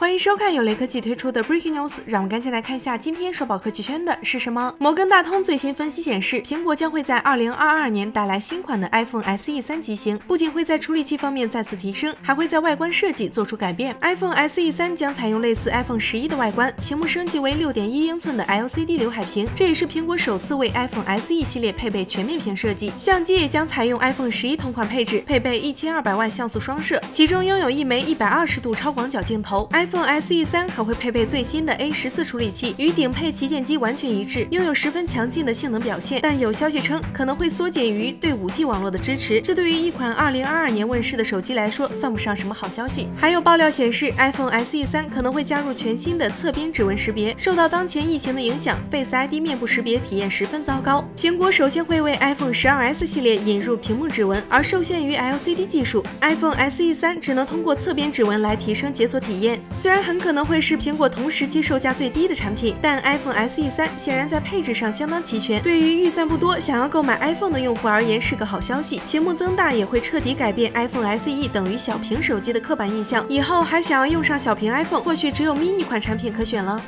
欢迎收看由雷科技推出的 Breaking News，让我们赶紧来看一下今天刷爆科技圈的是什么。摩根大通最新分析显示，苹果将会在2022年带来新款的 iPhone SE 三机型，不仅会在处理器方面再次提升，还会在外观设计做出改变。iPhone SE 三将采用类似 iPhone 十一的外观，屏幕升级为6.1英寸的 LCD 刘海屏，这也是苹果首次为 iPhone SE 系列配备全面屏设计。相机也将采用 iPhone 十一同款配置，配备1200万像素双摄，其中拥有一枚120度超广角镜头。iPhone iPhone SE 三还会配备最新的 A 十四处理器，与顶配旗舰机完全一致，拥有十分强劲的性能表现。但有消息称可能会缩减于对 5G 网络的支持，这对于一款2022年问世的手机来说算不上什么好消息。还有爆料显示，iPhone SE 三可能会加入全新的侧边指纹识别。受到当前疫情的影响，Face ID 面部识别体验十分糟糕。苹果首先会为 iPhone 12s 系列引入屏幕指纹，而受限于 LCD 技术，iPhone SE 三只能通过侧边指纹来提升解锁体验。虽然很可能会是苹果同时期售价最低的产品，但 iPhone SE 三显然在配置上相当齐全，对于预算不多想要购买 iPhone 的用户而言是个好消息。屏幕增大也会彻底改变 iPhone SE 等于小屏手机的刻板印象，以后还想要用上小屏 iPhone，或许只有 mini 款产品可选了。